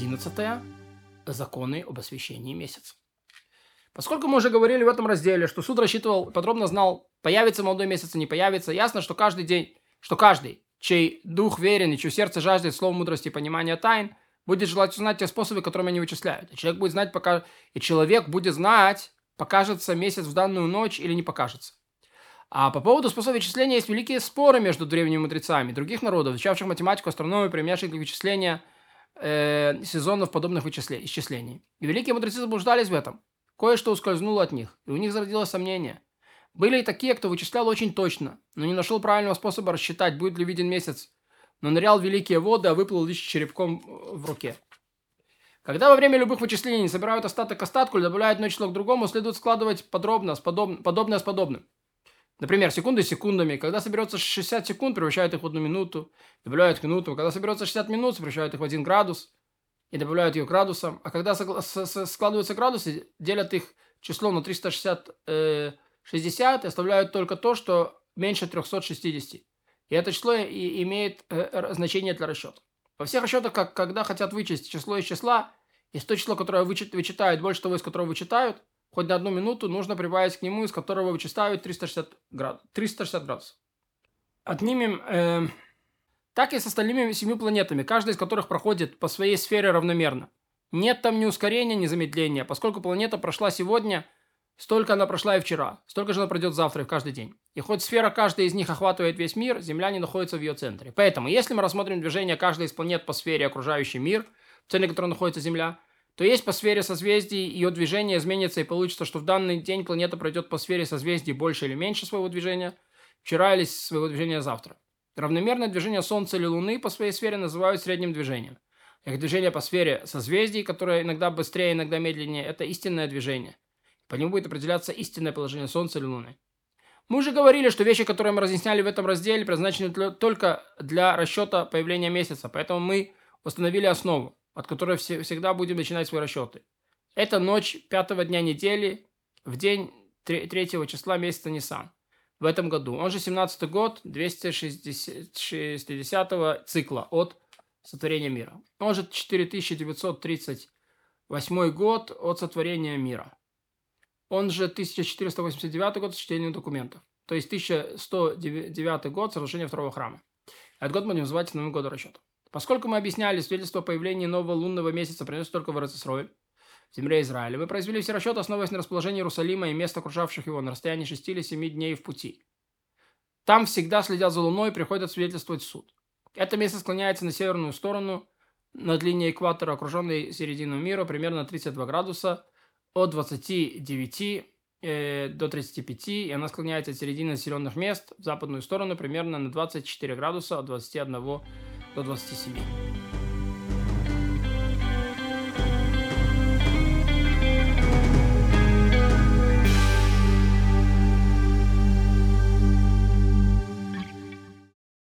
11. Законы об освещении месяца. Поскольку мы уже говорили в этом разделе, что суд рассчитывал, подробно знал, появится молодой месяц не появится, ясно, что каждый день, что каждый, чей дух верен и чье сердце жаждет слова мудрости и понимания тайн, будет желать узнать те способы, которыми они вычисляют. И человек будет знать, пока... и человек будет знать, покажется месяц в данную ночь или не покажется. А по поводу способа вычисления есть великие споры между древними мудрецами других народов, изучавших математику, астрономию, применявших для вычисления э, сезонов подобных вычисле... исчислений. И великие мудрецы заблуждались в этом. Кое-что ускользнуло от них, и у них зародилось сомнение. Были и такие, кто вычислял очень точно, но не нашел правильного способа рассчитать, будет ли виден месяц, но нырял в великие воды, а выплыл лишь черепком в руке. Когда во время любых вычислений собирают остаток остатку или добавляют одно число к другому, следует складывать подробно, с подоб... подобное с подобным. Например, секунды секундами. Когда соберется 60 секунд, превращают их в одну минуту, добавляют к минуту. Когда соберется 60 минут, превращают их в один градус и добавляют ее к градусам. А когда складываются градусы, делят их число на 360 э, 60 и оставляют только то, что меньше 360. И это число и имеет э, значение для расчета. Во всех расчетах, как, когда хотят вычесть число из числа, из то число, которое вычит, вычитают, больше того, из которого вычитают, хоть на одну минуту нужно прибавить к нему, из которого вычитают 360, град, 360 градусов. Отнимем... Э, так и с остальными семью планетами, каждая из которых проходит по своей сфере равномерно. Нет там ни ускорения, ни замедления, поскольку планета прошла сегодня, столько она прошла и вчера, столько же она пройдет завтра и в каждый день. И хоть сфера каждой из них охватывает весь мир, Земля не находится в ее центре. Поэтому, если мы рассмотрим движение каждой из планет по сфере окружающий мир, в центре которой находится Земля, то есть по сфере созвездий ее движение изменится и получится, что в данный день планета пройдет по сфере созвездий больше или меньше своего движения, вчера или своего движения завтра. Равномерное движение Солнца или Луны по своей сфере называют средним движением. Их движение по сфере созвездий, которое иногда быстрее, иногда медленнее, это истинное движение. По нему будет определяться истинное положение Солнца или Луны. Мы уже говорили, что вещи, которые мы разъясняли в этом разделе, предназначены для, только для расчета появления месяца, поэтому мы установили основу, от которой все, всегда будем начинать свои расчеты. Это ночь пятого дня недели, в день третьего числа месяца Нисан в этом году. Он же 17 год 260 цикла от сотворения мира. Он же 4938 год от сотворения мира. Он же 1489 год с чтением документов. То есть 1109 год совершения второго храма. Этот год мы будем называть новым годом расчета. Поскольку мы объясняли, свидетельство о появлении нового лунного месяца приносит только в Эрцисроль, в земле Израиля. Мы произвели все расчеты, основываясь на расположении Иерусалима и мест, окружавших его, на расстоянии 6 или 7 дней в пути. Там всегда следят за Луной и приходят свидетельствовать суд. Это место склоняется на северную сторону, над линией экватора, окруженной середину мира, примерно 32 градуса, от 29 э, до 35, и она склоняется от середины населенных мест в западную сторону примерно на 24 градуса, от 21 до 27.